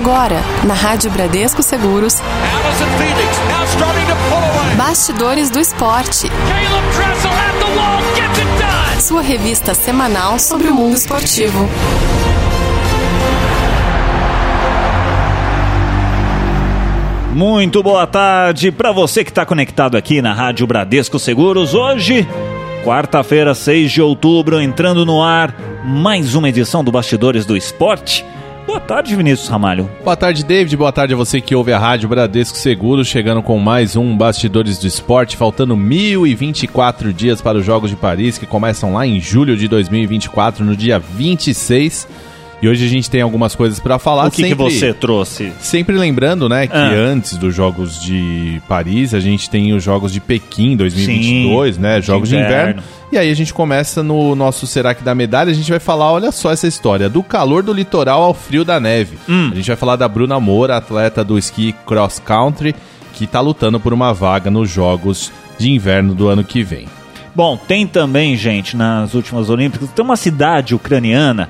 Agora, na Rádio Bradesco Seguros. Bastidores do Esporte. Sua revista semanal sobre o mundo esportivo. Muito boa tarde para você que está conectado aqui na Rádio Bradesco Seguros. Hoje, quarta-feira, 6 de outubro, entrando no ar mais uma edição do Bastidores do Esporte. Boa tarde, Vinícius Ramalho. Boa tarde, David. Boa tarde a você que ouve a Rádio Bradesco Seguros, chegando com mais um Bastidores do Esporte, faltando 1024 dias para os Jogos de Paris, que começam lá em julho de 2024, no dia 26. E hoje a gente tem algumas coisas para falar. O que, sempre, que você trouxe? Sempre lembrando, né, que ah. antes dos Jogos de Paris, a gente tem os Jogos de Pequim 2022, Sim, né, Jogos de inverno. de inverno. E aí a gente começa no nosso Será que dá medalha? A gente vai falar, olha só essa história, do calor do litoral ao frio da neve. Hum. A gente vai falar da Bruna Moura, atleta do esqui cross country, que está lutando por uma vaga nos Jogos de Inverno do ano que vem. Bom, tem também, gente, nas últimas Olímpicas, tem uma cidade ucraniana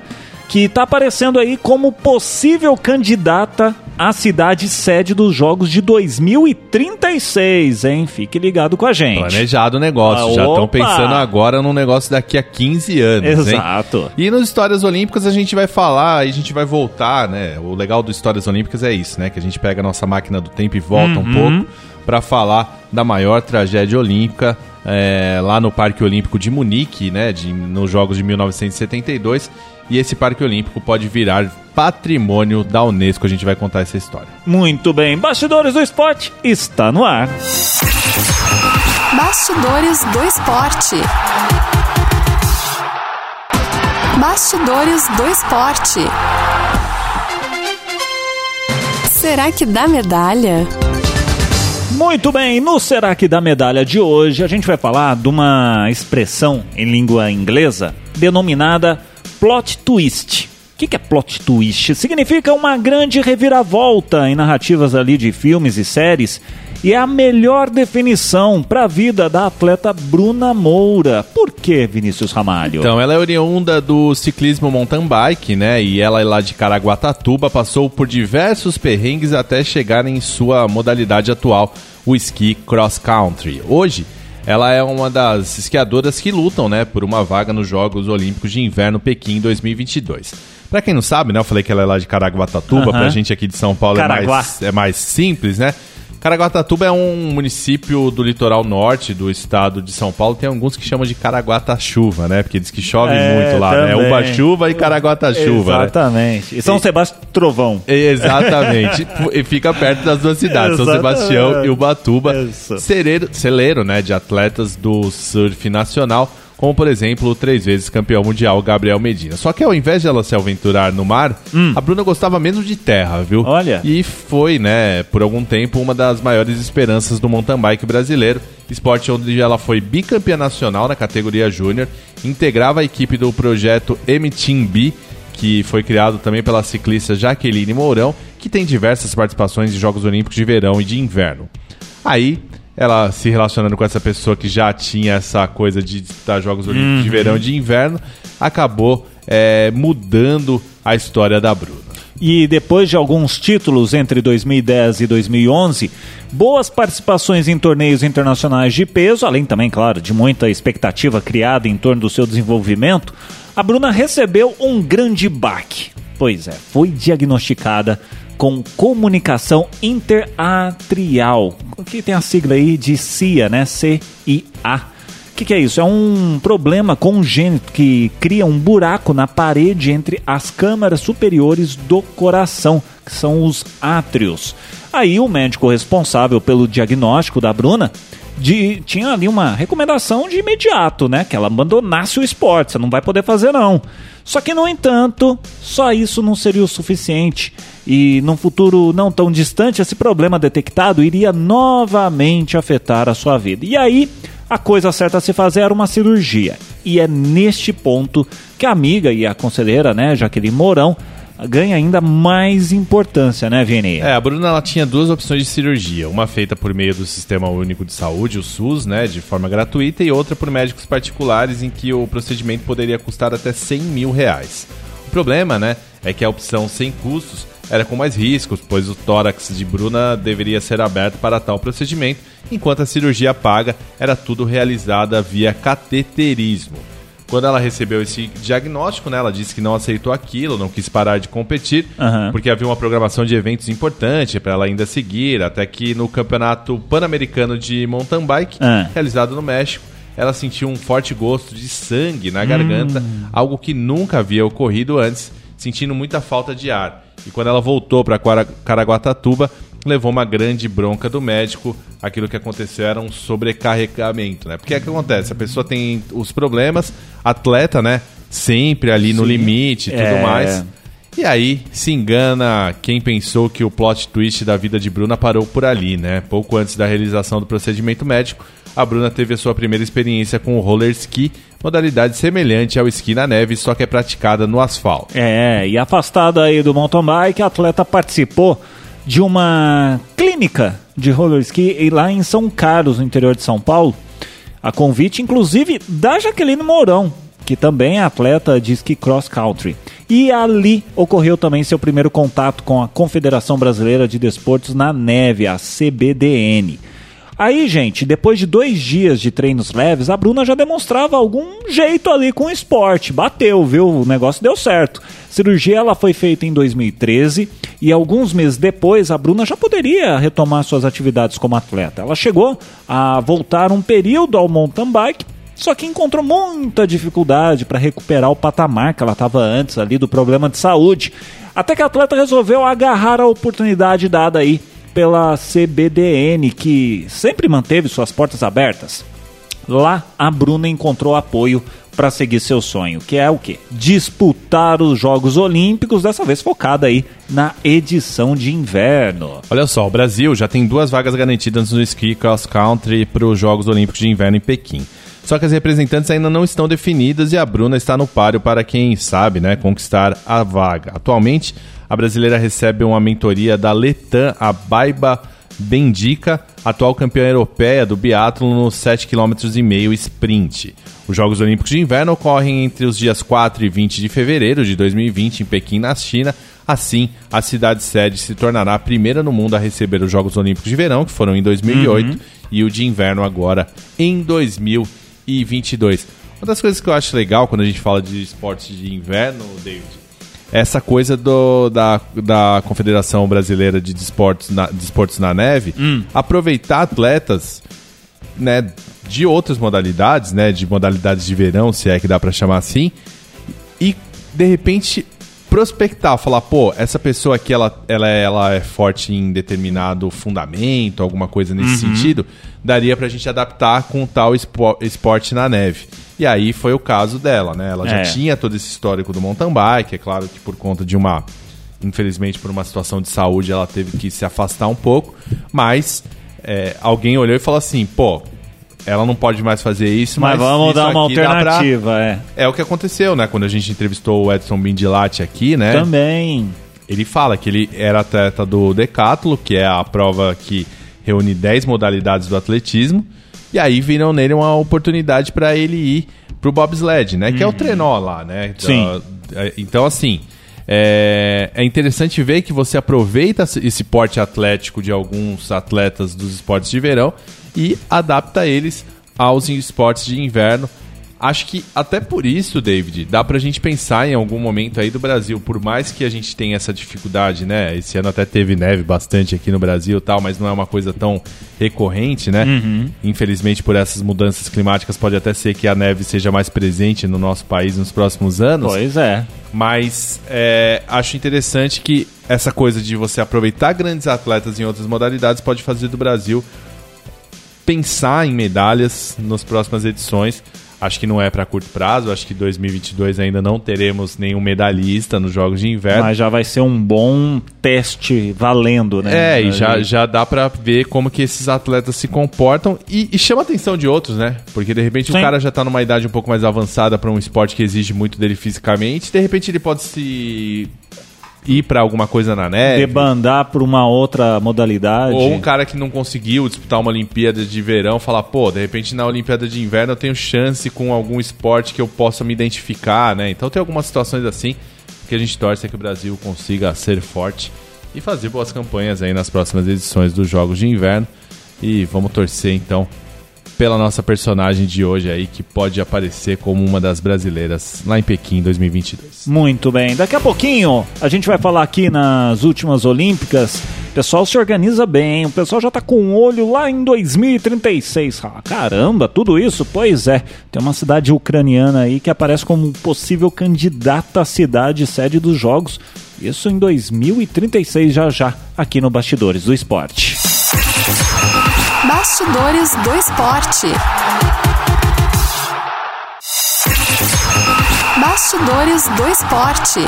que está aparecendo aí como possível candidata à cidade sede dos Jogos de 2036, hein? Fique ligado com a gente. Planejado o negócio, ah, já estão pensando agora num negócio daqui a 15 anos, Exato. Hein? E nos Histórias Olímpicas a gente vai falar, a gente vai voltar, né? O legal do Histórias Olímpicas é isso, né? Que a gente pega a nossa máquina do tempo e volta uhum. um pouco para falar da maior tragédia olímpica é, lá no Parque Olímpico de Munique, né? De, nos Jogos de 1972 e esse Parque Olímpico pode virar patrimônio da Unesco. A gente vai contar essa história. Muito bem, Bastidores do Esporte está no ar. Bastidores do Esporte. Bastidores do Esporte. Será que dá medalha? Muito bem, no Será que dá medalha de hoje, a gente vai falar de uma expressão em língua inglesa denominada plot twist. O que, que é plot twist? Significa uma grande reviravolta em narrativas ali de filmes e séries e é a melhor definição para a vida da atleta Bruna Moura. Por que, Vinícius Ramalho? Então, ela é oriunda do ciclismo mountain bike, né? E ela é lá de Caraguatatuba, passou por diversos perrengues até chegar em sua modalidade atual, o esqui cross country. Hoje, ela é uma das esquiadoras que lutam, né, por uma vaga nos Jogos Olímpicos de Inverno Pequim 2022. Pra quem não sabe, né, eu falei que ela é lá de Caraguatatuba, uhum. pra gente aqui de São Paulo é mais, é mais simples, né? Caraguatatuba é um município do litoral norte do estado de São Paulo. Tem alguns que chamam de Caraguata-chuva, né? Porque diz que chove é, muito lá, né? também. né? Uba-chuva e Caraguata-chuva. Né? Exatamente. Né? E São Sebastião Trovão. Exatamente. e fica perto das duas cidades, São Sebastião e Ubatuba. Celeiro, celeiro, né? De atletas do surf nacional como por exemplo o três vezes campeão mundial Gabriel Medina. Só que ao invés de ela se aventurar no mar, hum. a Bruna gostava mesmo de terra, viu? Olha. E foi, né, por algum tempo, uma das maiores esperanças do mountain bike brasileiro. Esporte onde ela foi bicampeã nacional na categoria júnior, integrava a equipe do projeto M-Team B, que foi criado também pela ciclista Jaqueline Mourão, que tem diversas participações em Jogos Olímpicos de verão e de inverno. Aí, ela se relacionando com essa pessoa que já tinha essa coisa de disputar Jogos Olímpicos uhum. de verão e de inverno, acabou é, mudando a história da Bruna. E depois de alguns títulos entre 2010 e 2011, boas participações em torneios internacionais de peso, além também, claro, de muita expectativa criada em torno do seu desenvolvimento, a Bruna recebeu um grande baque. Pois é, foi diagnosticada com comunicação interatrial, que tem a sigla aí de CIA, né? C-I-A. O que, que é isso? É um problema congênito que cria um buraco na parede entre as câmaras superiores do coração, que são os átrios. Aí o médico responsável pelo diagnóstico da Bruna de, tinha ali uma recomendação de imediato, né? Que ela abandonasse o esporte, você não vai poder fazer não. Só que, no entanto, só isso não seria o suficiente. E num futuro não tão distante, esse problema detectado iria novamente afetar a sua vida. E aí, a coisa certa a se fazer era uma cirurgia. E é neste ponto que a amiga e a conselheira, né, Jaqueline Mourão, ganha ainda mais importância, né, Vini? É, a Bruna ela tinha duas opções de cirurgia. Uma feita por meio do Sistema Único de Saúde, o SUS, né, de forma gratuita, e outra por médicos particulares, em que o procedimento poderia custar até 100 mil reais. O problema, né, é que a opção sem custos era com mais riscos, pois o tórax de Bruna deveria ser aberto para tal procedimento, enquanto a cirurgia paga era tudo realizada via cateterismo. Quando ela recebeu esse diagnóstico, né, ela disse que não aceitou aquilo, não quis parar de competir, Aham. porque havia uma programação de eventos importante para ela ainda seguir, até que no Campeonato Pan-Americano de Mountain Bike, Ah. realizado no México, ela sentiu um forte gosto de sangue na garganta, algo que nunca havia ocorrido antes, sentindo muita falta de ar. E quando ela voltou para Caraguatatuba, levou uma grande bronca do médico. Aquilo que aconteceu era um sobrecarregamento, né? Porque é que acontece? A pessoa tem os problemas, atleta, né? Sempre ali no Sim. limite e tudo É. mais. E aí se engana quem pensou que o plot twist da vida de Bruna parou por ali, né? Pouco antes da realização do procedimento médico, a Bruna teve a sua primeira experiência com o roller ski, modalidade semelhante ao esqui na neve, só que é praticada no asfalto. É, e afastada aí do mountain bike, a atleta participou de uma clínica de roller ski lá em São Carlos, no interior de São Paulo. A convite, inclusive, da Jaqueline Mourão, que também é atleta de ski cross country. E ali ocorreu também seu primeiro contato com a Confederação Brasileira de Desportos na Neve, a CBDN. Aí, gente, depois de dois dias de treinos leves, a Bruna já demonstrava algum jeito ali com o esporte. Bateu, viu? O negócio deu certo. Cirurgia ela foi feita em 2013 e alguns meses depois a Bruna já poderia retomar suas atividades como atleta. Ela chegou a voltar um período ao mountain bike, só que encontrou muita dificuldade para recuperar o patamar que ela estava antes ali do problema de saúde. Até que a atleta resolveu agarrar a oportunidade dada aí pela CBDN, que sempre manteve suas portas abertas. Lá, a Bruna encontrou apoio para seguir seu sonho, que é o quê? Disputar os Jogos Olímpicos, dessa vez focada aí na edição de inverno. Olha só, o Brasil já tem duas vagas garantidas no ski cross country para os Jogos Olímpicos de Inverno em Pequim. Só que as representantes ainda não estão definidas e a Bruna está no páreo para quem sabe, né, conquistar a vaga. Atualmente, a brasileira recebe uma mentoria da Letan Abaiba Bendica, atual campeã europeia do biatlo nos 7,5 km sprint. Os Jogos Olímpicos de Inverno ocorrem entre os dias 4 e 20 de fevereiro de 2020 em Pequim, na China. Assim, a cidade sede se tornará a primeira no mundo a receber os Jogos Olímpicos de Verão, que foram em 2008, e o de Inverno agora em 2022. Uma das coisas que eu acho legal quando a gente fala de esportes de inverno, David, essa coisa do, da, da Confederação Brasileira de Desportos na, de Esportes na Neve aproveitar atletas né, de outras modalidades, né, de modalidades de verão, se é que dá pra chamar assim, e de repente prospectar, falar, pô, essa pessoa aqui ela, ela, é- ela é forte em determinado fundamento, alguma coisa nesse sentido, daria pra gente adaptar com tal espo- esporte na neve. E aí foi o caso dela, né? Ela já É. tinha todo esse histórico do mountain bike, é claro que por conta de uma infelizmente por uma situação de saúde ela teve que se afastar um pouco, mas é, alguém olhou e falou assim, pô, ela não pode mais fazer isso, Mas, mas, vamos dar uma dá pra- alternativa, é. É o que aconteceu, né? Quando a gente entrevistou o Edson Bindilati aqui, né? Também. Ele fala que ele era atleta do Decathlon, que é a prova que reúne 10 modalidades do atletismo, e aí viram nele uma oportunidade para ele ir pro bobsled, né? Que é o trenó lá, né? Sim. Da- Então, assim, é, é interessante ver que você aproveita esse porte atlético de alguns atletas dos esportes de verão e adapta eles aos esportes de inverno. Acho que até por isso, David, dá pra gente pensar em algum momento aí do Brasil, por mais que a gente tenha essa dificuldade, né? Esse ano até teve neve bastante aqui no Brasil e tal, mas não é uma coisa tão recorrente, né? Infelizmente, por essas mudanças climáticas, pode até ser que a neve seja mais presente no nosso país nos próximos anos. Pois é. Mas é, acho interessante que essa coisa de você aproveitar grandes atletas em outras modalidades pode fazer do Brasil pensar em medalhas nas próximas edições. Acho que não é para curto prazo, acho que 2022 ainda não teremos nenhum medalhista nos Jogos de Inverno. Mas já vai ser um bom teste valendo, né? É, e já, já dá pra ver como que esses atletas se comportam e, e chama a atenção de outros, né? Porque de repente Sim. o cara já tá numa idade um pouco mais avançada pra um esporte que exige muito dele fisicamente, de repente ele pode se ir pra alguma coisa na neve. Debandar por uma outra modalidade. Ou um cara que não conseguiu disputar uma Olimpíada de verão falar, pô, de repente na Olimpíada de inverno eu tenho chance com algum esporte que eu possa me identificar, né? Então tem algumas situações assim que a gente torce é que o Brasil consiga ser forte e fazer boas campanhas aí nas próximas edições dos Jogos de Inverno. E vamos torcer então pela nossa personagem de hoje aí, que pode aparecer como uma das brasileiras lá em Pequim 2022. Muito bem. Daqui a pouquinho a gente vai falar aqui nas últimas Olímpicas. O pessoal se organiza bem, o pessoal já tá com um olho lá em 2036. Ah, caramba, tudo isso? Pois é, tem uma cidade ucraniana aí que aparece como possível candidata à cidade sede dos Jogos. Isso em 2036 já já, aqui no Bastidores do Esporte. Bastidores do Esporte. Bastidores do Esporte.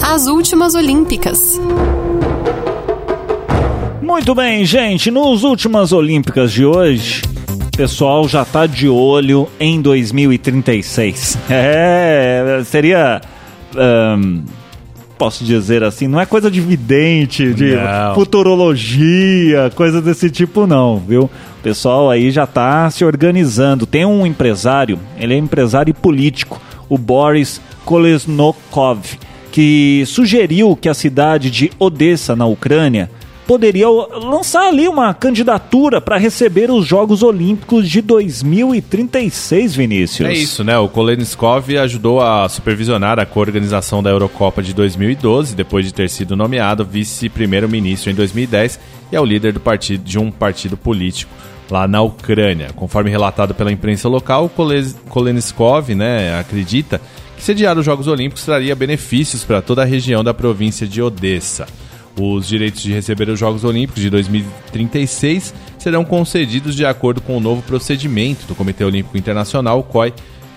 As últimas Olímpicas. Muito bem, gente, nos últimas Olímpicas de hoje, pessoal já tá de olho em 2036. É, seria. Um, posso dizer assim, não é coisa de vidente, de Não. futurologia, coisa desse tipo não, viu? O pessoal aí já tá se organizando. Tem um empresário, ele é empresário e político, o Boris Kolesnokov, que sugeriu que a cidade de Odessa, na Ucrânia, poderia lançar ali uma candidatura para receber os Jogos Olímpicos de 2036, Vinícius. É isso, né? O Koleniskov ajudou a supervisionar a coorganização da Eurocopa de 2012, depois de ter sido nomeado vice-primeiro-ministro em 2010 e é o líder do partido, de um partido político lá na Ucrânia. Conforme relatado pela imprensa local, Koleniskov né, acredita que sediar os Jogos Olímpicos traria benefícios para toda a região da província de Odessa. Os direitos de receber os Jogos Olímpicos de 2036 serão concedidos de acordo com o novo procedimento do Comitê Olímpico Internacional, COI,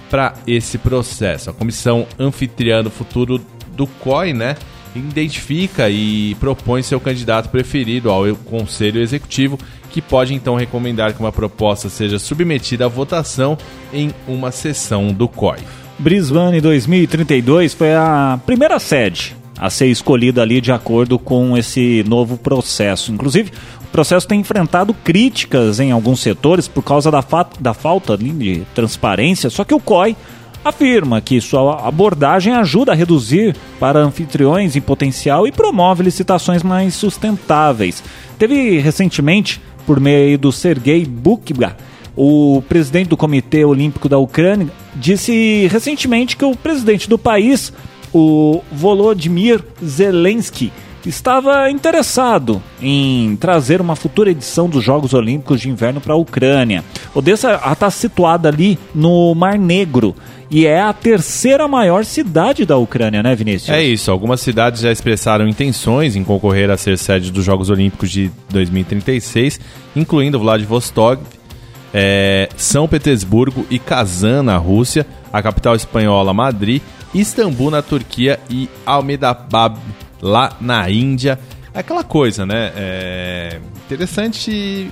para esse processo. A comissão anfitriã do futuro do COI, né, identifica e propõe seu candidato preferido ao Conselho Executivo, que pode então recomendar que uma proposta seja submetida à votação em uma sessão do COI. Brisbane 2032 foi a primeira sede a ser escolhida ali de acordo com esse novo processo. Inclusive, o processo tem enfrentado críticas em alguns setores por causa da, fa da falta ali de transparência, só que o COI afirma que sua abordagem ajuda a reduzir para anfitriões em potencial e promove licitações mais sustentáveis. Teve recentemente, por meio do Sergei Bukba, o presidente do Comitê Olímpico da Ucrânia disse recentemente que o presidente do país, o Volodymyr Zelensky, estava interessado em trazer uma futura edição dos Jogos Olímpicos de Inverno para a Ucrânia. Odessa está situada ali no Mar Negro e é a terceira maior cidade da Ucrânia, né, Vinícius? É isso, algumas cidades já expressaram intenções em concorrer a ser sede dos Jogos Olímpicos de 2036, incluindo Vladivostok, é, São Petersburgo e Kazan, na Rússia, a capital espanhola Madrid, Istambul, na Turquia e Ahmedabad, lá na Índia. Aquela coisa, né? É interessante.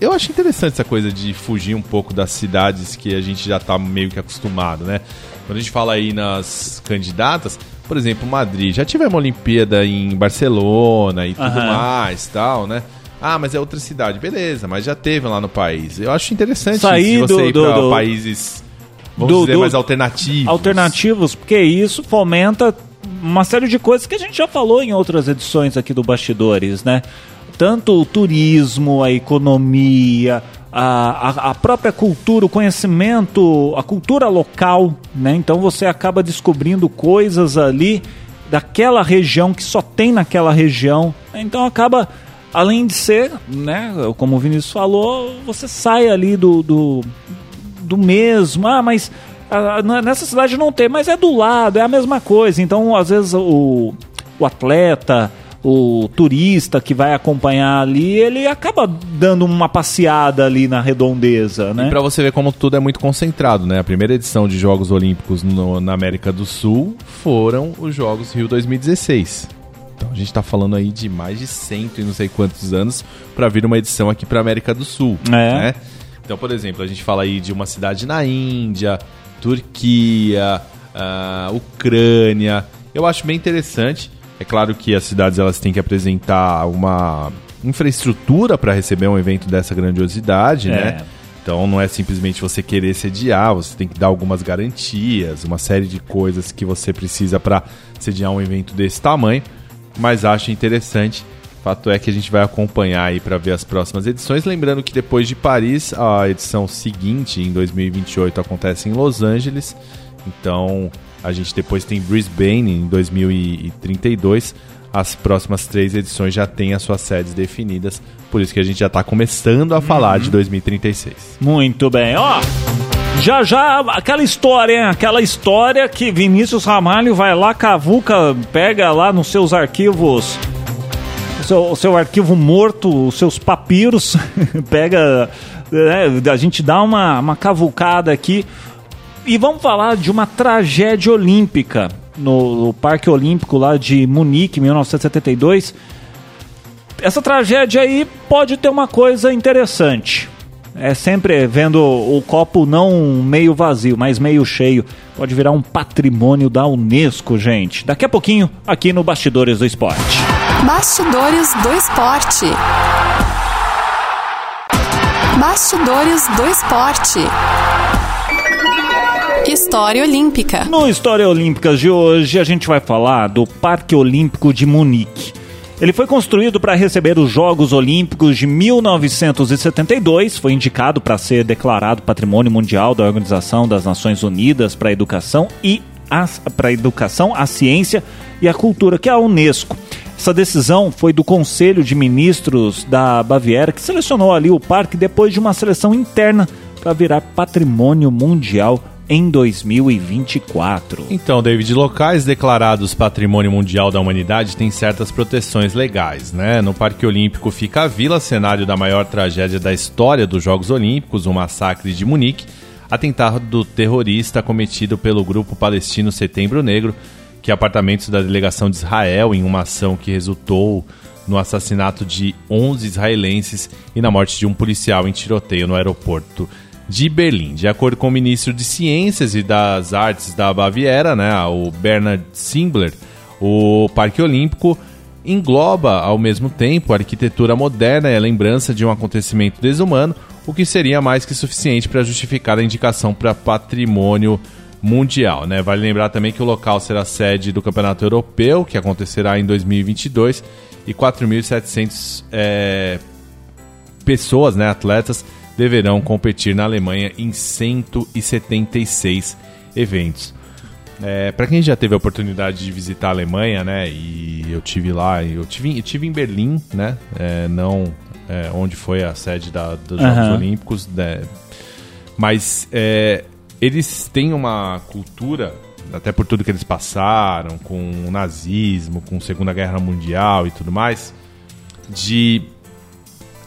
Eu acho interessante essa coisa de fugir um pouco das cidades que a gente já tá meio que acostumado, né? Quando a gente fala aí nas candidatas, por exemplo, Madrid, já tivemos uma Olimpíada em Barcelona e tudo Aham. mais, tal, né? Ah, mas é outra cidade, beleza, mas já teve lá no país. Eu acho interessante Sair você do- ir do- países, vamos do- dizer, do- mais alternativos. alternativos, porque isso fomenta uma série de coisas que a gente já falou em outras edições aqui do Bastidores, né? Tanto o turismo, a economia, a, a, própria cultura, o conhecimento, a cultura local, né? Então você acaba descobrindo coisas ali daquela região que só tem naquela região. Então acaba, além de ser, né? Como o Vinícius falou, você sai ali do, do do mesmo. Ah, mas ah, n- nessa cidade não tem, mas é do lado, é a mesma coisa. Então, às vezes, o, o atleta, o turista que vai acompanhar ali, ele acaba dando uma passeada ali na redondeza, né? Pra você ver como tudo é muito concentrado, né? A primeira edição de Jogos Olímpicos no- na América do Sul foram os Jogos Rio 2016. Então a gente tá falando aí de mais de cento e não sei quantos anos pra vir uma edição aqui pra América do Sul, É. né? Então, por exemplo, a gente fala aí de uma cidade na Índia, Turquia, ah, Ucrânia. Eu acho bem interessante. É claro que as cidades elas têm que apresentar uma infraestrutura para receber um evento dessa grandiosidade, É. né? Então não é simplesmente você querer sediar, você tem que dar algumas garantias, uma série de coisas que você precisa para sediar um evento desse tamanho. Mas acho interessante. Fato é que a gente vai acompanhar aí para ver as próximas edições. Lembrando que depois de Paris, a edição seguinte, em 2028, acontece em Los Angeles. Então a gente depois tem Brisbane em 2032 as próximas três edições já têm as suas sedes definidas. Por isso que a gente já está começando a falar de 2036. Muito bem, ó. Já já, aquela história, hein? Aquela história que Vinícius Ramalho vai lá, cavuca, pega lá nos seus arquivos, o seu, o seu arquivo morto, os seus papiros, pega. né, a gente dá uma, uma cavucada aqui. E vamos falar de uma tragédia olímpica no, no Parque Olímpico lá de Munique, 1972. Essa tragédia aí pode ter uma coisa interessante. É sempre vendo o copo não meio vazio, mas meio cheio. Pode virar um patrimônio da Unesco, gente. Daqui a pouquinho, aqui no Bastidores do Esporte. Bastidores do Esporte. Bastidores do Esporte. História Olímpica. No História Olímpicas de hoje, a gente vai falar do Parque Olímpico de Munique. Ele foi construído para receber os Jogos Olímpicos de 1972, foi indicado para ser declarado Patrimônio Mundial da Organização das Nações Unidas para a Educação e para a Educação, a Ciência e a Cultura, que é a UNESCO. Essa decisão foi do Conselho de Ministros da Baviera, que selecionou ali o parque depois de uma seleção interna para virar patrimônio mundial em 2024. Então, David, locais declarados Patrimônio Mundial da Humanidade têm certas proteções legais, né? No Parque Olímpico fica a vila, cenário da maior tragédia da história dos Jogos Olímpicos, o massacre de Munique, atentado terrorista cometido pelo grupo palestino Setembro Negro, que apartamentos da delegação de Israel em uma ação que resultou no assassinato de 11 israelenses e na morte de um policial em tiroteio no aeroporto de Berlim. De acordo com o ministro de Ciências e das Artes da Baviera, né, o Bernard Simbler, o Parque Olímpico engloba ao mesmo tempo a arquitetura moderna e a lembrança de um acontecimento desumano, o que seria mais que suficiente para justificar a indicação para patrimônio mundial. Né? Vale lembrar também que o local será sede do Campeonato Europeu, que acontecerá em 2022, e 4.700 é, pessoas, né, atletas, deverão competir na Alemanha em 176 eventos. É, para quem já teve a oportunidade de visitar a Alemanha, né, e eu tive lá, eu tive, eu tive em Berlim, né, é, não é, onde foi a sede da, dos Jogos. Olímpicos, né, mas é, eles têm uma cultura, até por tudo que eles passaram, com o nazismo, com a Segunda Guerra Mundial e tudo mais, de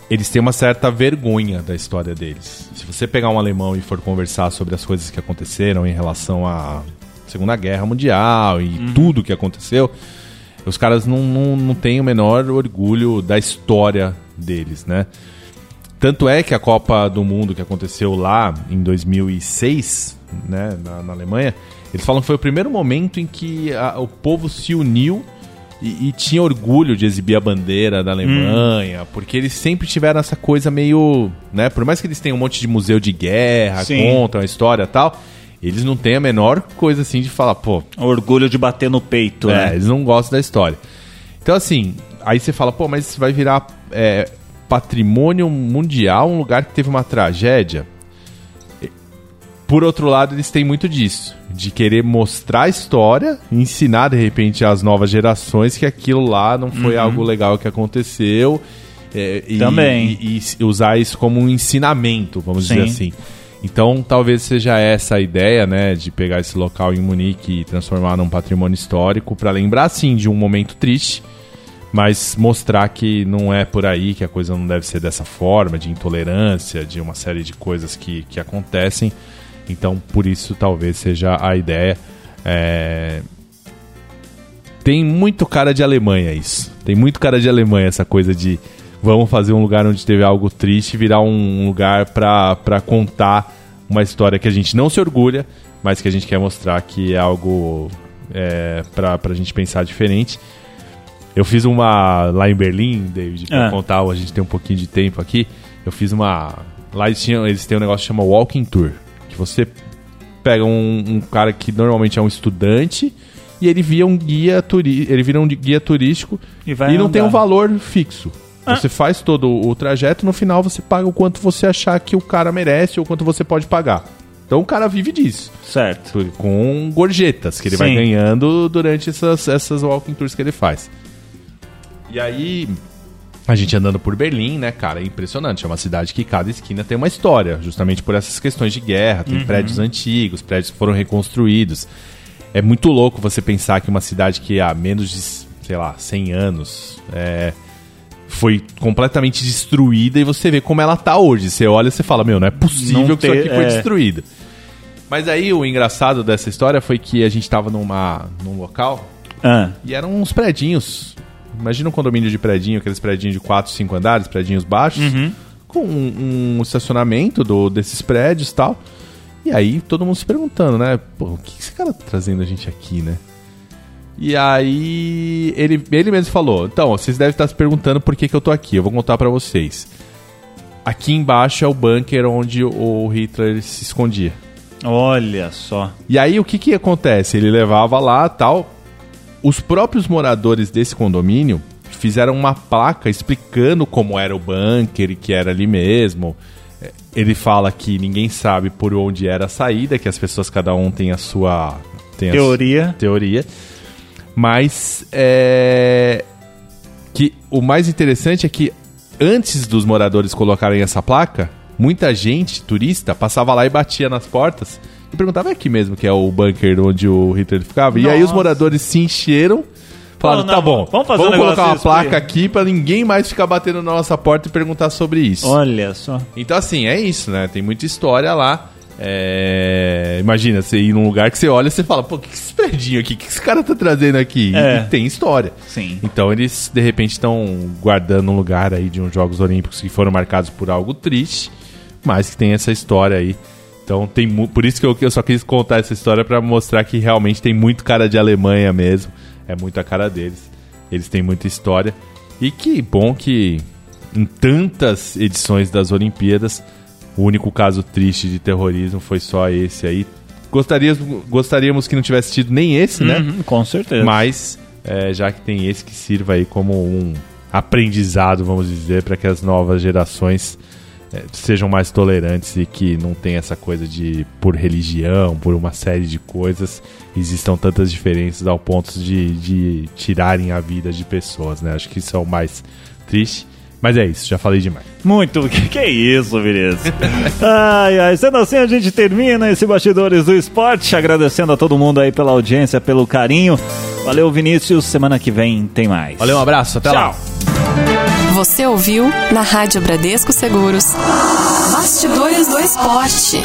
eles têm uma certa vergonha da história deles. Se você pegar um alemão e for conversar sobre as coisas que aconteceram em relação à Segunda Guerra Mundial e tudo que aconteceu, os caras não, não, não têm o menor orgulho da história deles, né? Tanto é que a Copa do Mundo que aconteceu lá em 2006, né, na, na Alemanha, eles falam que foi o primeiro momento em que a- o povo se uniu e, e tinha orgulho de exibir a bandeira da Alemanha, porque eles sempre tiveram essa coisa meio, né, por mais que eles tenham um monte de museu de guerra, Sim. contam a história e tal, eles não têm a menor coisa assim de falar, pô, Orgulho de bater no peito, é, né? eles não gostam da história. Então, assim, aí você fala, pô, mas vai virar é, patrimônio mundial, um lugar que teve uma tragédia. Por outro lado, eles têm muito disso, de querer mostrar a história, ensinar de repente às novas gerações que aquilo lá não foi algo legal que aconteceu. é, e, Também. E, e usar isso como um ensinamento, vamos dizer Sim. assim. Então, talvez seja essa a ideia, né, de pegar esse local em Munique e transformar num patrimônio histórico para lembrar sim de um momento triste, mas mostrar que não é por aí, que a coisa não deve ser dessa forma, de intolerância, de uma série de coisas que, que acontecem. Então, por isso, talvez seja a ideia. É, Tem muito cara de Alemanha isso. Tem muito cara de Alemanha essa coisa de vamos fazer um lugar onde teve algo triste virar um lugar pra contar uma história que a gente não se orgulha, mas que a gente quer mostrar que é algo é, pra, pra gente pensar diferente. Eu fiz uma lá em Berlim, David, pra Ah. contar, a gente tem um pouquinho de tempo aqui. Eu fiz uma, Lá eles, tinham, eles têm um negócio que chama Walking Tour. Que você pega um, um cara que normalmente é um estudante e ele vira um guia, turi ele vira um guia turístico E e, vai não tem um valor fixo. Ah. Você faz todo o trajeto no final você paga o quanto você achar que o cara merece ou quanto você pode pagar. Então o cara vive disso. Certo. Com gorjetas que ele vai Sim. ganhando durante essas, essas walking tours que ele faz. E aí, a gente andando por Berlim, né, cara, é impressionante. É uma cidade que cada esquina tem uma história, justamente por essas questões de guerra. Tem Uhum. prédios antigos, prédios que foram reconstruídos. É muito louco você pensar que uma cidade que há menos de, sei lá, 100 anos é, foi completamente destruída e você vê como ela tá hoje. Você olha e você fala, meu, não é possível Não que isso ter- aqui foi é. destruído. Mas aí o engraçado dessa história foi que a gente tava numa, num local Ah, e eram uns predinhos. Imagina um condomínio de predinho, aqueles predinhos de 4, 5 andares, predinhos baixos, com um, um estacionamento do, desses prédios e tal. E aí todo mundo se perguntando, né? Pô, o que esse cara tá trazendo a gente aqui, né? E aí ele, ele mesmo falou: Então, vocês devem estar se perguntando por que, que eu tô aqui. Eu vou contar pra vocês. Aqui embaixo é o bunker onde o Hitler se escondia. olha só. E aí o que que acontece? Ele levava lá tal. Os próprios moradores desse condomínio fizeram uma placa explicando como era o bunker e que era ali mesmo. É, Ele fala que ninguém sabe por onde era a saída, que as pessoas cada um tem a sua tem a Teoria. teoria. Mas é que o mais interessante é que antes dos moradores colocarem essa placa, muita gente, turista, passava lá e batia nas portas e perguntava é aqui mesmo que é o bunker onde o Hitler ficava. E aí os Nossa. moradores se encheram. Falaram, Não, não, tá bom, vamos fazer um colocar uma placa aqui pra ninguém mais ficar batendo na nossa porta e perguntar sobre isso. Olha só. Então, assim, é isso, né? Tem muita história lá. É, Imagina, você ir num lugar que você olha e você fala, pô, o que, que esse predinho aqui? O que, que esse cara tá trazendo aqui? E- É. E tem história. Sim. Então eles, de repente, estão guardando um lugar aí de uns Jogos Olímpicos que foram marcados por algo triste, mas que tem essa história aí. Então tem por isso que eu, eu só quis contar essa história pra mostrar que realmente tem muito cara de Alemanha mesmo. É muito a cara deles. Eles têm muita história. E que bom que em tantas edições das Olimpíadas, o único caso triste de terrorismo foi só esse aí. Gostaríamos, gostaríamos que não tivesse tido nem esse, né? Uhum, com certeza. Mas, é, já que tem esse que sirva aí como um aprendizado, vamos dizer, para que as novas gerações sejam mais tolerantes e que não tem essa coisa de, por religião, por uma série de coisas, existam tantas diferenças ao ponto de, de tirarem a vida de pessoas, né? Acho que isso é o mais triste. Mas é isso, já falei demais. Muito. Que, que isso, Vinícius? ai, ai. Sendo assim, a gente termina esse Bastidores do Esporte. Agradecendo a todo mundo aí pela audiência, pelo carinho. Valeu, Vinícius. Semana que vem tem mais. Valeu, um abraço, até lá. Você ouviu na Rádio Bradesco Seguros. Bastidores do Esporte.